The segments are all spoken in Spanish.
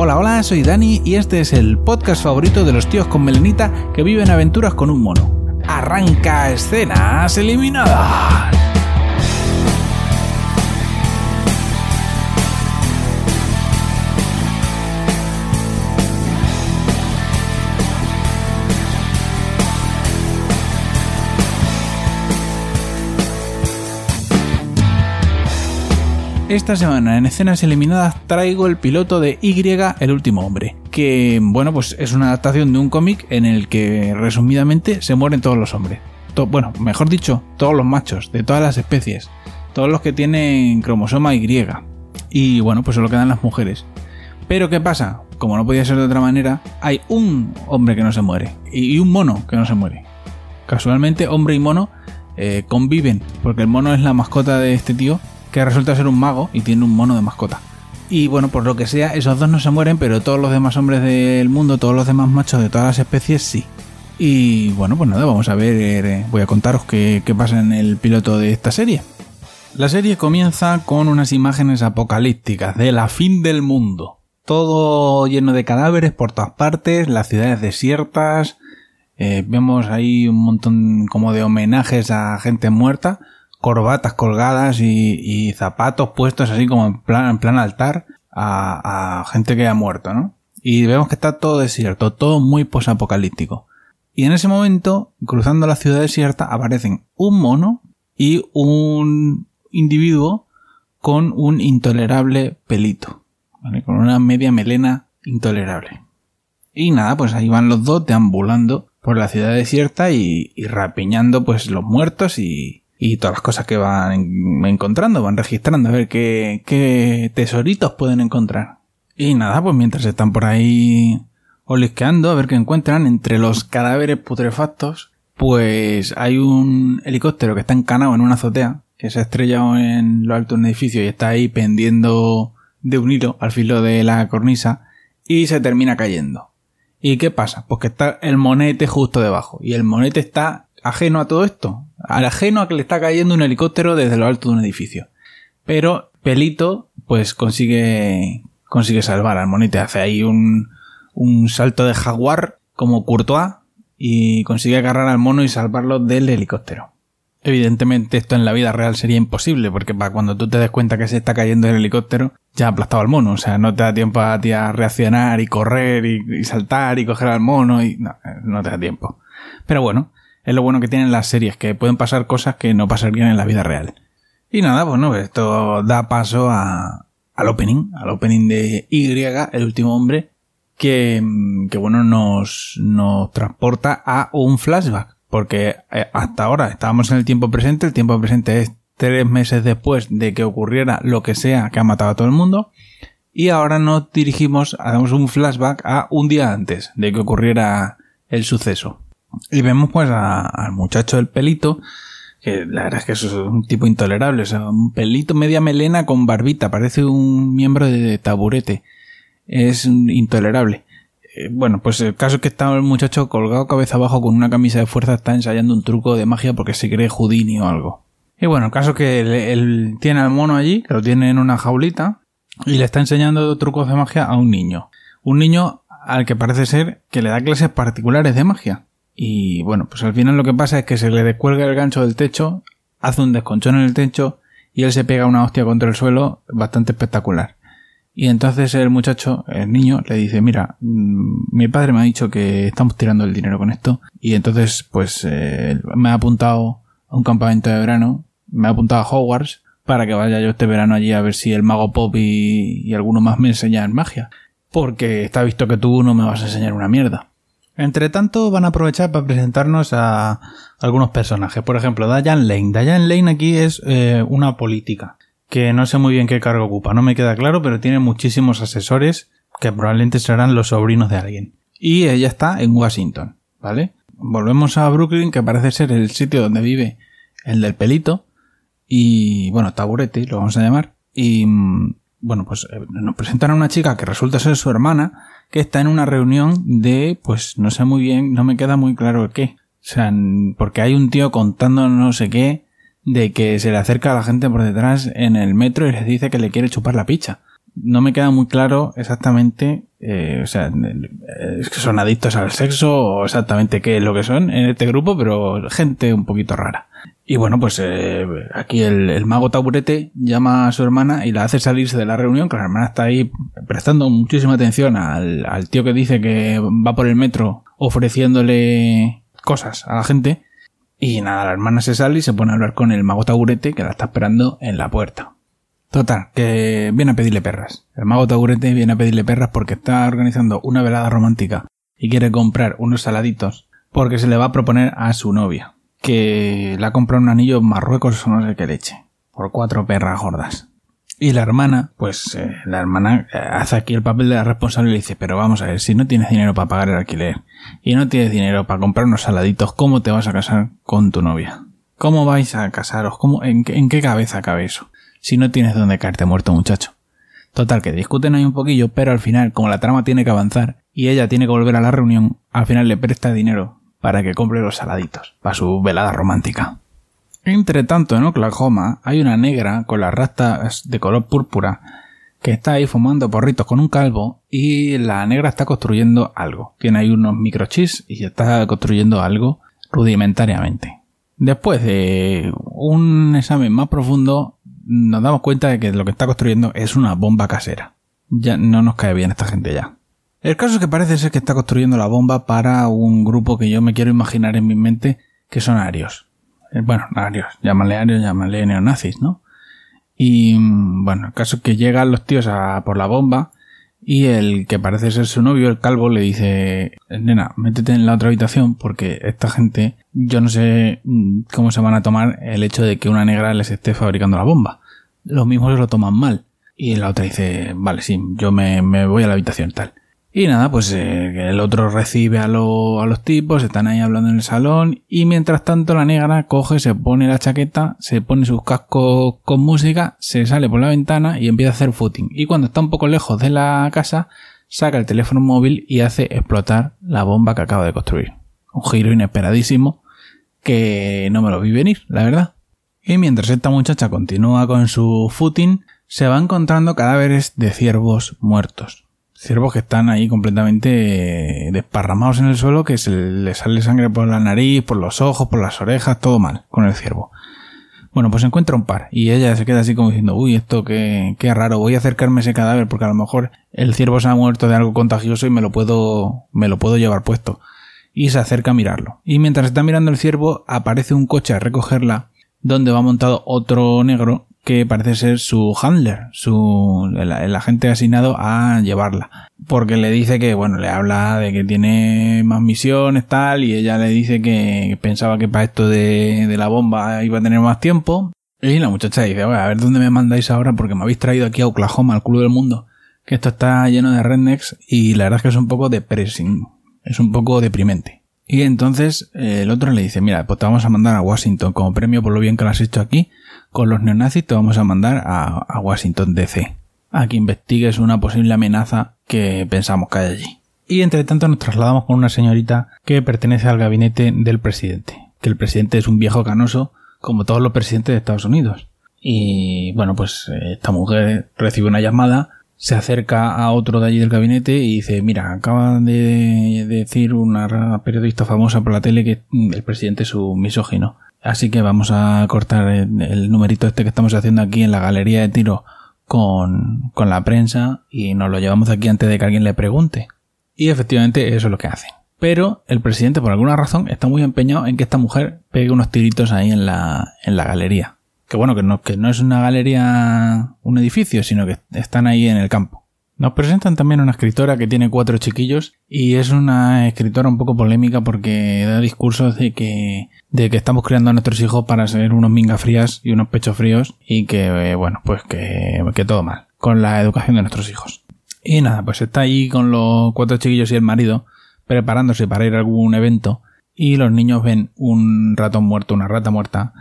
Hola, hola, soy Dani y este es el podcast favorito de los tíos con melenita que viven aventuras con un mono. Arranca escenas eliminadas. Esta semana en escenas eliminadas traigo el piloto de Y, el último hombre, que bueno, pues es una adaptación de un cómic en el que resumidamente se mueren todos los hombres. bueno, mejor dicho, todos los machos, de todas las especies, todos los que tienen cromosoma Y. Y bueno, pues solo quedan las mujeres. Pero ¿qué pasa? Como no podía ser de otra manera, hay un hombre que no se muere y un mono que no se muere. Casualmente, hombre y mono eh, conviven, porque el mono es la mascota de este tío que resulta ser un mago y tiene un mono de mascota. Y bueno, por lo que sea, esos dos no se mueren, pero todos los demás hombres del mundo, todos los demás machos de todas las especies, sí. Y bueno, pues nada, vamos a ver, eh, voy a contaros qué, pasa en el piloto de esta serie. La serie comienza con unas imágenes apocalípticas de la fin del mundo. Todo lleno de cadáveres por todas partes, las ciudades desiertas, eh, vemos ahí un montón como de homenajes a gente muerta, corbatas colgadas y, zapatos puestos así como en plan, en plan altar a, gente que ha muerto, ¿no? Y vemos que está todo desierto, todo muy posapocalíptico. Y en ese momento, cruzando la ciudad desierta, aparecen un mono y un individuo con un intolerable pelito, ¿vale? Con una media melena intolerable. Y nada, pues ahí van los dos deambulando por la ciudad desierta y, y rapiñando pues los muertos y, y todas las cosas que van encontrando, van registrando, a ver qué, qué tesoritos pueden encontrar. Y nada, pues mientras están por ahí olisqueando, a ver qué encuentran entre los cadáveres putrefactos, pues hay un helicóptero que está encanado en una azotea, que se ha estrellado en lo alto de un edificio y está ahí pendiendo de un hilo al filo de la cornisa y se termina cayendo. ¿Y qué pasa? Pues que está el monete justo debajo y el monete está ajeno a todo esto, al ajeno a que le está cayendo un helicóptero desde lo alto de un edificio. Pero Pelito, pues consigue, consigue salvar al monete, hace ahí un, un salto de jaguar como Courtois y consigue agarrar al mono y salvarlo del helicóptero. Evidentemente esto en la vida real sería imposible, porque para cuando tú te des cuenta que se está cayendo el helicóptero, ya ha aplastado al mono, o sea, no te da tiempo a ti a reaccionar y correr y, saltar y coger al mono y no, no te da tiempo. Pero bueno, es lo bueno que tienen las series, que pueden pasar cosas que no pasarían en la vida real. Y nada, bueno, pues esto da paso a, al opening, al opening de Y, el último hombre, que, que bueno, nos, nos transporta a un flashback. Porque eh, hasta ahora estábamos en el tiempo presente, el tiempo presente es tres meses después de que ocurriera lo que sea que ha matado a todo el mundo. Y ahora nos dirigimos, hacemos un flashback a un día antes de que ocurriera el suceso. Y vemos pues al muchacho del pelito, que la verdad es que eso es un tipo intolerable, o sea, un pelito media melena con barbita, parece un miembro de taburete. Es intolerable. Eh, bueno, pues el caso es que está el muchacho colgado cabeza abajo con una camisa de fuerza, está ensayando un truco de magia porque se cree Houdini o algo. Y bueno, el caso es que él, tiene al mono allí, que lo tiene en una jaulita, y le está enseñando trucos de magia a un niño. Un niño al que parece ser que le da clases particulares de magia. Y bueno, pues al final lo que pasa es que se le descuelga el gancho del techo, hace un desconchón en el techo y él se pega una hostia contra el suelo bastante espectacular. Y entonces el muchacho, el niño, le dice, mira, mm, mi padre me ha dicho que estamos tirando el dinero con esto. Y entonces, pues, eh, me ha apuntado a un campamento de verano, me ha apuntado a Hogwarts para que vaya yo este verano allí a ver si el mago Pop y, y alguno más me enseñan magia. Porque está visto que tú no me vas a enseñar una mierda. Entre tanto, van a aprovechar para presentarnos a algunos personajes. Por ejemplo, Diane Lane. Diane Lane aquí es eh, una política, que no sé muy bien qué cargo ocupa, no me queda claro, pero tiene muchísimos asesores que probablemente serán los sobrinos de alguien. Y ella está en Washington, ¿vale? Volvemos a Brooklyn, que parece ser el sitio donde vive el del pelito. Y, bueno, taburete, lo vamos a llamar. Y, mm, bueno, pues eh, nos presentan a una chica que resulta ser su hermana, que está en una reunión de, pues no sé muy bien, no me queda muy claro qué. O sea, porque hay un tío contando no sé qué de que se le acerca a la gente por detrás en el metro y les dice que le quiere chupar la picha. No me queda muy claro exactamente eh, o sea, es que son adictos al sexo o exactamente qué es lo que son en este grupo, pero gente un poquito rara. Y bueno, pues eh, aquí el, mago taburete llama a su hermana y la hace salirse de la reunión, que la hermana está ahí prestando muchísima atención al, al tío que dice que va por el metro ofreciéndole cosas a la gente. Y nada, la hermana se sale y se pone a hablar con el mago taburete que la está esperando en la puerta. Total, que viene a pedirle perras. El mago taburete viene a pedirle perras porque está organizando una velada romántica y quiere comprar unos saladitos porque se le va a proponer a su novia, que la compra un anillo Marruecos o no sé qué leche, por cuatro perras gordas. Y la hermana, pues eh, la hermana eh, hace aquí el papel de la responsable y le dice, pero vamos a ver, si no tienes dinero para pagar el alquiler y no tienes dinero para comprar unos saladitos, ¿cómo te vas a casar con tu novia? ¿Cómo vais a casaros? ¿Cómo, en, en qué cabeza cabe eso? si no tienes donde caerte muerto, muchacho. Total, que discuten ahí un poquillo, pero al final, como la trama tiene que avanzar y ella tiene que volver a la reunión, al final le presta dinero para que compre los saladitos, para su velada romántica. Entre tanto, en Oklahoma hay una negra con las rastas de color púrpura que está ahí fumando porritos con un calvo y la negra está construyendo algo. Tiene ahí unos microchips y está construyendo algo rudimentariamente. Después de un examen más profundo, nos damos cuenta de que lo que está construyendo es una bomba casera. Ya no nos cae bien esta gente ya. El caso es que parece ser que está construyendo la bomba para un grupo que yo me quiero imaginar en mi mente que son arios. Eh, bueno, arios, llámale arios, llámale neonazis, ¿no? Y mm, bueno, el caso es que llegan los tíos a por la bomba y el que parece ser su novio, el calvo, le dice, nena, métete en la otra habitación porque esta gente, yo no sé mm, cómo se van a tomar el hecho de que una negra les esté fabricando la bomba. Los mismos se lo toman mal. Y la otra dice, vale, sí, yo me, me voy a la habitación tal. Y nada, pues eh, el otro recibe a, a, los tipos, están ahí hablando en el salón y mientras tanto la negra coge, se pone la chaqueta, se pone sus cascos con música, se sale por la ventana y empieza a hacer footing. Y cuando está un poco lejos de la casa, saca el teléfono móvil y hace explotar la bomba que acaba de construir. Un giro inesperadísimo que no me lo vi venir, la verdad. Y mientras esta muchacha continúa con su footing, se va encontrando cadáveres de ciervos muertos ciervos que están ahí completamente desparramados en el suelo, que se le sale sangre por la nariz, por los ojos, por las orejas, todo mal con el ciervo. Bueno, pues encuentra un par y ella se queda así como diciendo, uy, esto qué, qué raro, voy a acercarme a ese cadáver porque a lo mejor el ciervo se ha muerto de algo contagioso y me lo puedo, me lo puedo llevar puesto. Y se acerca a mirarlo. Y mientras está mirando el ciervo, aparece un coche a recogerla donde va montado otro negro que parece ser su handler, su, el, agente asignado a llevarla. Porque le dice que, bueno, le habla de que tiene más misiones, tal, y ella le dice que pensaba que para esto de, la bomba iba a tener más tiempo. Y la muchacha dice, a ver dónde me mandáis ahora porque me habéis traído aquí a Oklahoma, al culo del mundo. Que esto está lleno de rednecks y la verdad es que es un poco depressing. Es un poco deprimente. Y entonces el otro le dice, mira, pues te vamos a mandar a Washington como premio por lo bien que lo has hecho aquí con los neonazis te vamos a mandar a, Washington DC, a que investigues una posible amenaza que pensamos que hay allí. Y entre tanto nos trasladamos con una señorita que pertenece al gabinete del presidente, que el presidente es un viejo canoso como todos los presidentes de Estados Unidos. Y bueno, pues eh, esta mujer recibe una llamada, se acerca a otro de allí del gabinete y dice, mira, acaba de decir una periodista famosa por la tele que el presidente es un misógino. Así que vamos a cortar el, numerito este que estamos haciendo aquí en la galería de tiro con, con la prensa y nos lo llevamos aquí antes de que alguien le pregunte. Y efectivamente eso es lo que hacen. Pero el presidente, por alguna razón, está muy empeñado en que esta mujer pegue unos tiritos ahí en la, en la galería. Que bueno, que no, que no es una galería, un edificio, sino que están ahí en el campo. Nos presentan también una escritora que tiene cuatro chiquillos y es una escritora un poco polémica porque da discursos de que, de que estamos creando a nuestros hijos para ser unos mingas frías y unos pechos fríos y que, eh, bueno, pues que, que todo mal con la educación de nuestros hijos. Y nada, pues está ahí con los cuatro chiquillos y el marido preparándose para ir a algún evento y los niños ven un ratón muerto, una rata muerta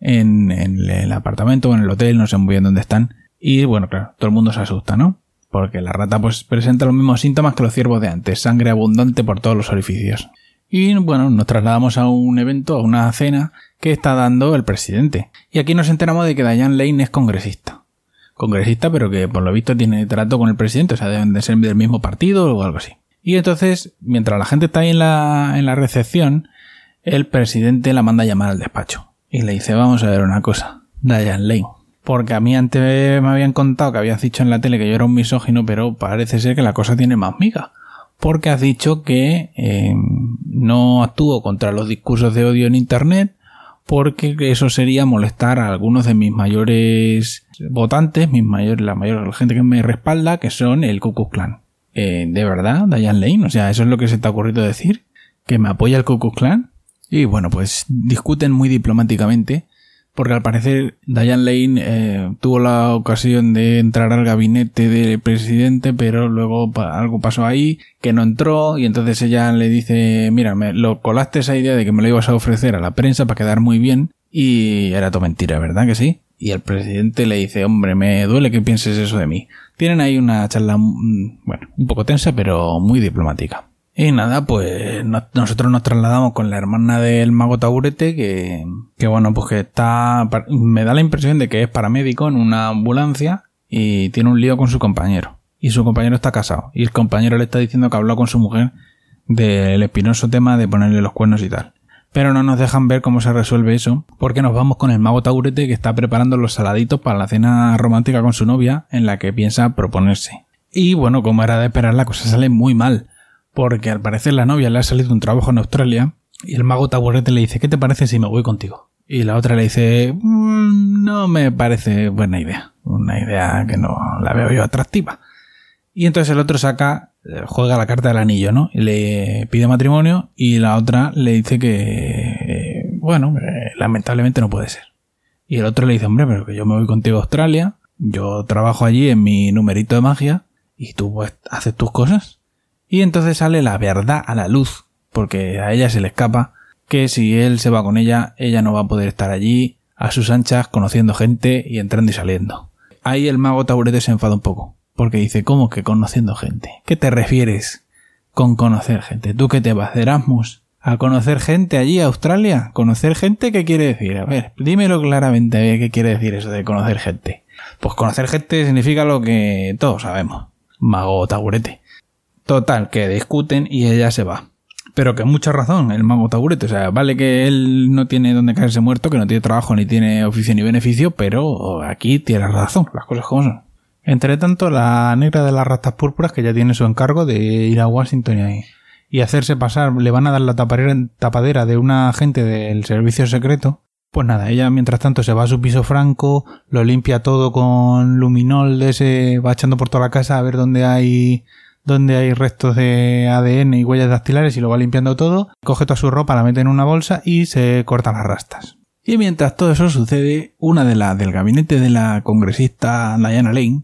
en, en el apartamento o en el hotel, no sé muy bien dónde están. Y bueno, claro, todo el mundo se asusta, ¿no? Porque la rata pues presenta los mismos síntomas que los ciervos de antes, sangre abundante por todos los orificios. Y bueno, nos trasladamos a un evento, a una cena que está dando el presidente. Y aquí nos enteramos de que Diane Lane es congresista. congresista, pero que por lo visto tiene trato con el presidente, o sea, deben de ser del mismo partido o algo así. Y entonces, mientras la gente está ahí en la, en la recepción, el presidente la manda a llamar al despacho. Y le dice, vamos a ver una cosa, Diane Lane. Porque a mí antes me habían contado que habías dicho en la tele que yo era un misógino, pero parece ser que la cosa tiene más miga. Porque has dicho que eh, no actúo contra los discursos de odio en Internet, porque eso sería molestar a algunos de mis mayores votantes, mis mayores, la mayor gente que me respalda, que son el Ku Klux Klan. Eh, ¿De verdad, Diane Lane? O sea, ¿eso es lo que se te ha ocurrido decir? ¿Que me apoya el Ku Klux Klan? Y bueno, pues discuten muy diplomáticamente, porque al parecer Diane Lane eh, tuvo la ocasión de entrar al gabinete del presidente, pero luego algo pasó ahí que no entró y entonces ella le dice, mira, me lo colaste esa idea de que me lo ibas a ofrecer a la prensa para quedar muy bien y era todo mentira, ¿verdad que sí? Y el presidente le dice, hombre, me duele que pienses eso de mí. Tienen ahí una charla, mm, bueno, un poco tensa, pero muy diplomática. Y nada, pues nosotros nos trasladamos con la hermana del mago Taburete, que, que bueno, pues que está, me da la impresión de que es paramédico en una ambulancia y tiene un lío con su compañero. Y su compañero está casado. Y el compañero le está diciendo que habló con su mujer del espinoso tema de ponerle los cuernos y tal pero no nos dejan ver cómo se resuelve eso, porque nos vamos con el mago Taurete que está preparando los saladitos para la cena romántica con su novia, en la que piensa proponerse. Y bueno, como era de esperar, la cosa sale muy mal, porque al parecer la novia le ha salido un trabajo en Australia, y el mago Taurete le dice, ¿qué te parece si me voy contigo? Y la otra le dice, mm, no me parece buena idea, una idea que no la veo yo atractiva. Y entonces el otro saca eh, juega la carta del anillo, ¿no? Y le pide matrimonio y la otra le dice que, bueno, lamentablemente no puede ser. Y el otro le dice, hombre, pero que yo me voy contigo a Australia, yo trabajo allí en mi numerito de magia y tú pues, haces tus cosas. Y entonces sale la verdad a la luz, porque a ella se le escapa que si él se va con ella, ella no va a poder estar allí a sus anchas conociendo gente y entrando y saliendo. Ahí el mago Taurete se enfada un poco porque dice, ¿cómo que conociendo gente? ¿Qué te refieres con conocer gente? ¿Tú qué te vas de Erasmus? ¿A conocer gente allí, a Australia? ¿Conocer gente qué quiere decir? A ver, dímelo claramente, ¿qué quiere decir eso de conocer gente? Pues conocer gente significa lo que todos sabemos. Mago taburete. Total, que discuten y ella se va. Pero que mucha razón, el mago taburete. O sea, vale que él no tiene donde caerse muerto, que no tiene trabajo, ni tiene oficio ni beneficio, pero aquí tiene razón, las cosas como son. Entre tanto, la negra de las ratas púrpuras, que ya tiene su encargo de ir a Washington y, hacerse pasar, le van a dar la tapadera de una agente del servicio secreto. Pues nada, ella mientras tanto se va a su piso franco, lo limpia todo con luminol de ese, va echando por toda la casa a ver dónde hay donde hay restos de ADN y huellas dactilares y lo va limpiando todo, coge toda su ropa, la mete en una bolsa y se corta las rastas. Y mientras todo eso sucede, una de las del gabinete de la congresista Diana Lane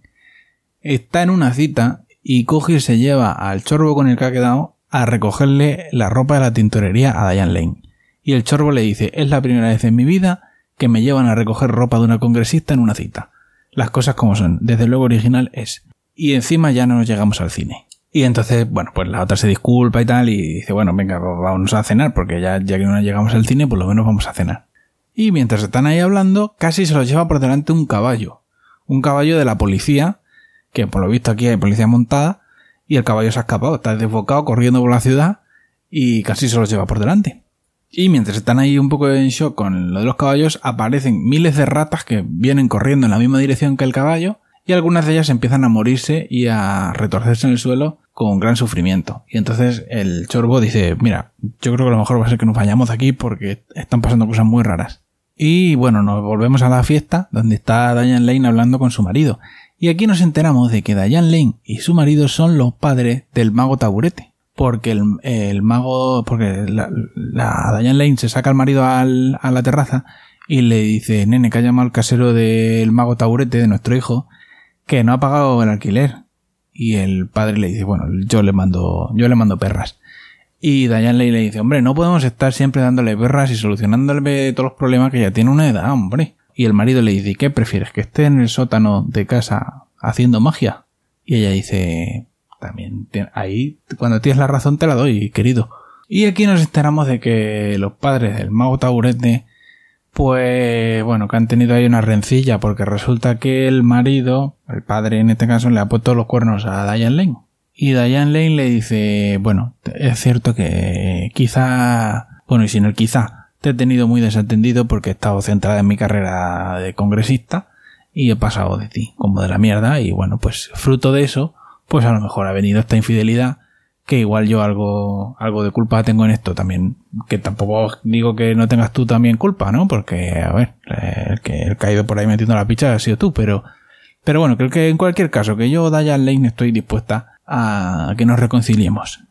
está en una cita y coge y se lleva al chorbo con el que ha quedado a recogerle la ropa de la tintorería a Diane Lane. Y el chorbo le dice, es la primera vez en mi vida que me llevan a recoger ropa de una congresista en una cita. Las cosas como son, desde luego original es. Y encima ya no nos llegamos al cine. Y entonces, bueno, pues la otra se disculpa y tal y dice, bueno, venga, vamos a cenar porque ya, ya que no llegamos al cine, por lo menos vamos a cenar. Y mientras están ahí hablando, casi se los lleva por delante un caballo. Un caballo de la policía que por lo visto aquí hay policía montada y el caballo se ha escapado, está desbocado corriendo por la ciudad y casi se los lleva por delante. Y mientras están ahí un poco en shock con lo de los caballos, aparecen miles de ratas que vienen corriendo en la misma dirección que el caballo y algunas de ellas empiezan a morirse y a retorcerse en el suelo con gran sufrimiento. Y entonces el chorbo dice, mira, yo creo que lo mejor va a ser que nos vayamos aquí porque están pasando cosas muy raras. Y bueno, nos volvemos a la fiesta donde está Diane Lane hablando con su marido. Y aquí nos enteramos de que Diane Lane y su marido son los padres del mago taburete. Porque el, mago, porque la, Diane Lane se saca al marido a la terraza y le dice, nene, que ha llamado al casero del mago taburete, de nuestro hijo, que no ha pagado el alquiler. Y el padre le dice, bueno, yo le mando, yo le mando perras. Y Diane Lane le dice, hombre, no podemos estar siempre dándole perras y solucionándole todos los problemas que ya tiene una edad, hombre. Y el marido le dice, ¿qué prefieres? ¿Que esté en el sótano de casa haciendo magia? Y ella dice, también, ahí, cuando tienes la razón te la doy, querido. Y aquí nos enteramos de que los padres del mago taburete, pues bueno, que han tenido ahí una rencilla porque resulta que el marido, el padre en este caso, le ha puesto los cuernos a Diane Lane. Y Diane Lane le dice, bueno, es cierto que quizá, bueno, y sin el quizá, te he tenido muy desatendido porque he estado centrada en mi carrera de congresista y he pasado de ti como de la mierda y bueno, pues fruto de eso, pues a lo mejor ha venido esta infidelidad que igual yo algo, algo de culpa tengo en esto también. Que tampoco digo que no tengas tú también culpa, ¿no? Porque, a ver, el que el caído por ahí metiendo la picha ha sido tú, pero, pero bueno, creo que en cualquier caso, que yo, Diane Lane, estoy dispuesta a que nos reconciliemos.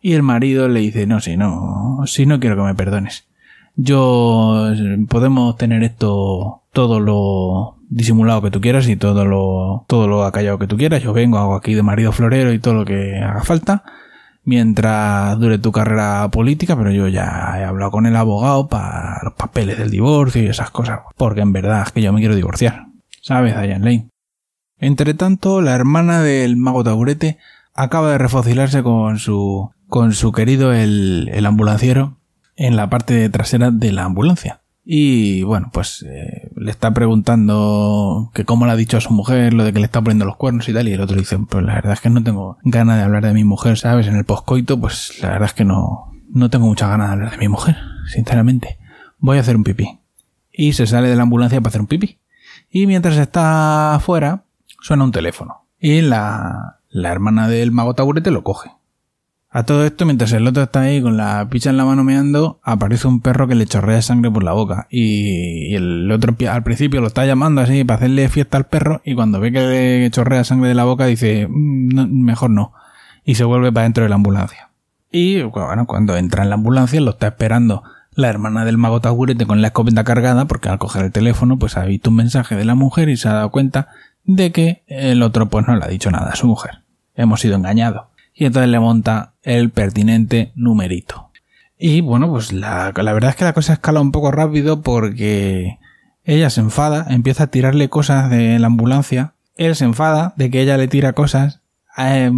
Y el marido le dice, no, si no, si no quiero que me perdones. Yo, podemos tener esto todo lo disimulado que tú quieras y todo lo, todo lo acallado que tú quieras. Yo vengo, hago aquí de marido florero y todo lo que haga falta mientras dure tu carrera política, pero yo ya he hablado con el abogado para los papeles del divorcio y esas cosas, porque en verdad es que yo me quiero divorciar. ¿Sabes, Diane Lane? Entre tanto, la hermana del mago taburete acaba de refocilarse con su, con su querido el, el ambulanciero en la parte trasera de la ambulancia. Y bueno, pues eh, le está preguntando que cómo le ha dicho a su mujer lo de que le está poniendo los cuernos y tal. Y el otro dice, pues la verdad es que no tengo ganas de hablar de mi mujer, ¿sabes? En el poscoito, pues la verdad es que no, no tengo muchas ganas de hablar de mi mujer, sinceramente. Voy a hacer un pipí. Y se sale de la ambulancia para hacer un pipí. Y mientras está afuera, suena un teléfono. Y la, la hermana del mago taburete lo coge. A todo esto, mientras el otro está ahí con la picha en la mano meando, aparece un perro que le chorrea sangre por la boca. Y, el otro al principio lo está llamando así para hacerle fiesta al perro y cuando ve que le chorrea sangre de la boca dice, mm, mejor no. Y se vuelve para dentro de la ambulancia. Y bueno, cuando entra en la ambulancia lo está esperando la hermana del mago Tagurete con la escopeta cargada porque al coger el teléfono pues ha visto un mensaje de la mujer y se ha dado cuenta de que el otro pues no le ha dicho nada a su mujer. Hemos sido engañados y entonces le monta el pertinente numerito. Y bueno, pues la, la verdad es que la cosa escala un poco rápido porque ella se enfada, empieza a tirarle cosas de la ambulancia, él se enfada de que ella le tira cosas, eh,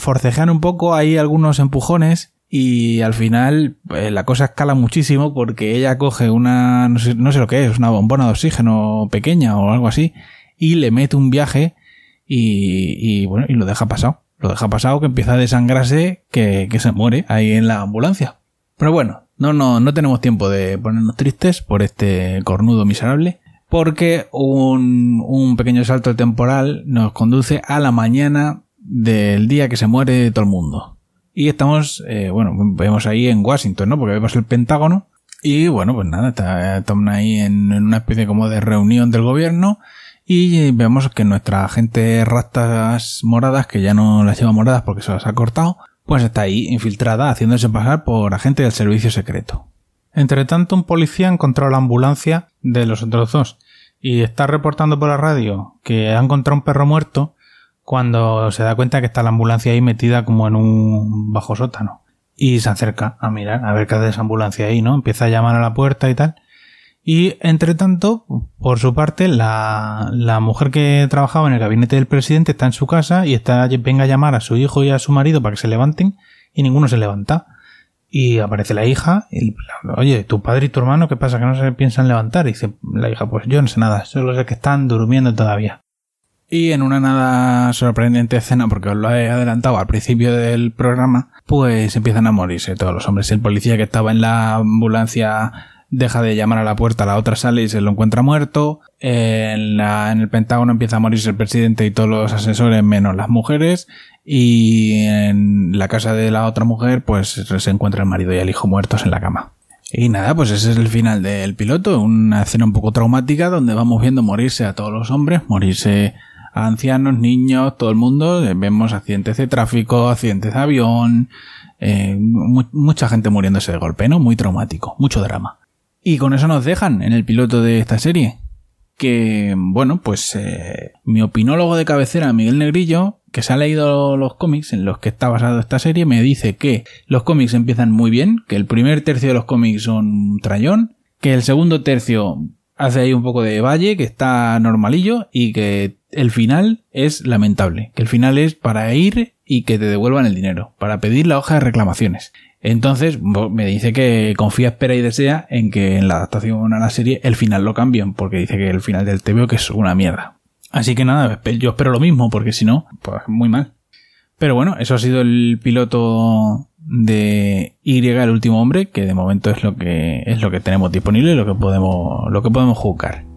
forcejean un poco, hay algunos empujones y al final eh, la cosa escala muchísimo porque ella coge una, no sé, no sé, lo que es, una bombona de oxígeno pequeña o algo así y le mete un viaje y, y bueno, y lo deja pasado lo deja pasado que empieza a desangrarse que, que se muere ahí en la ambulancia. Pero bueno, no, no, no tenemos tiempo de ponernos tristes por este cornudo miserable, porque un, un pequeño salto temporal nos conduce a la mañana del día que se muere todo el mundo. Y estamos, eh, bueno, vemos ahí en Washington, ¿no? Porque vemos el Pentágono. Y bueno, pues nada, estamos ahí en, en una especie como de reunión del gobierno y vemos que nuestra gente rastas moradas, que ya no las lleva moradas porque se las ha cortado, pues está ahí infiltrada haciéndose pasar por agente del servicio secreto. Entre tanto, un policía encontró la ambulancia de los otros dos y está reportando por la radio que ha encontrado un perro muerto cuando se da cuenta que está la ambulancia ahí metida como en un bajo sótano. Y se acerca a mirar, a ver qué hace esa ambulancia ahí, ¿no? Empieza a llamar a la puerta y tal. Y entre tanto, por su parte, la, la, mujer que trabajaba en el gabinete del presidente está en su casa y está, venga a llamar a su hijo y a su marido para que se levanten y ninguno se levanta. Y aparece la hija y, oye, tu padre y tu hermano, ¿qué pasa? Que no se piensan levantar. Y dice la hija, pues yo no sé nada, solo sé que están durmiendo todavía. Y en una nada sorprendente escena, porque os lo he adelantado al principio del programa, pues empiezan a morirse todos los hombres. El policía que estaba en la ambulancia deja de llamar a la puerta, la otra sale y se lo encuentra muerto. En, la, en el Pentágono empieza a morirse el presidente y todos los asesores menos las mujeres. Y en la casa de la otra mujer, pues se encuentra el marido y el hijo muertos en la cama. Y nada, pues ese es el final del piloto, una escena un poco traumática donde vamos viendo morirse a todos los hombres, morirse a ancianos, niños, todo el mundo, vemos accidentes de tráfico, accidentes de avión, eh, mucha gente muriéndose de golpe, ¿no? Muy traumático, mucho drama. Y con eso nos dejan en el piloto de esta serie. Que, bueno, pues eh, mi opinólogo de cabecera, Miguel Negrillo, que se ha leído los cómics en los que está basado esta serie, me dice que los cómics empiezan muy bien, que el primer tercio de los cómics son un trayón, que el segundo tercio hace ahí un poco de valle, que está normalillo, y que el final es lamentable, que el final es para ir y que te devuelvan el dinero, para pedir la hoja de reclamaciones. Entonces me dice que confía, espera y desea en que en la adaptación a la serie el final lo cambien, porque dice que el final del TVO que es una mierda. Así que nada, yo espero lo mismo, porque si no, pues muy mal. Pero bueno, eso ha sido el piloto de Y el último hombre, que de momento es lo que es lo que tenemos disponible y lo que podemos lo que podemos jugar.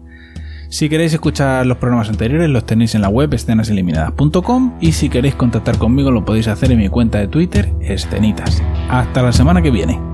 Si queréis escuchar los programas anteriores, los tenéis en la web escenaseliminadas.com y si queréis contactar conmigo lo podéis hacer en mi cuenta de Twitter, escenitas. Hasta la semana que viene.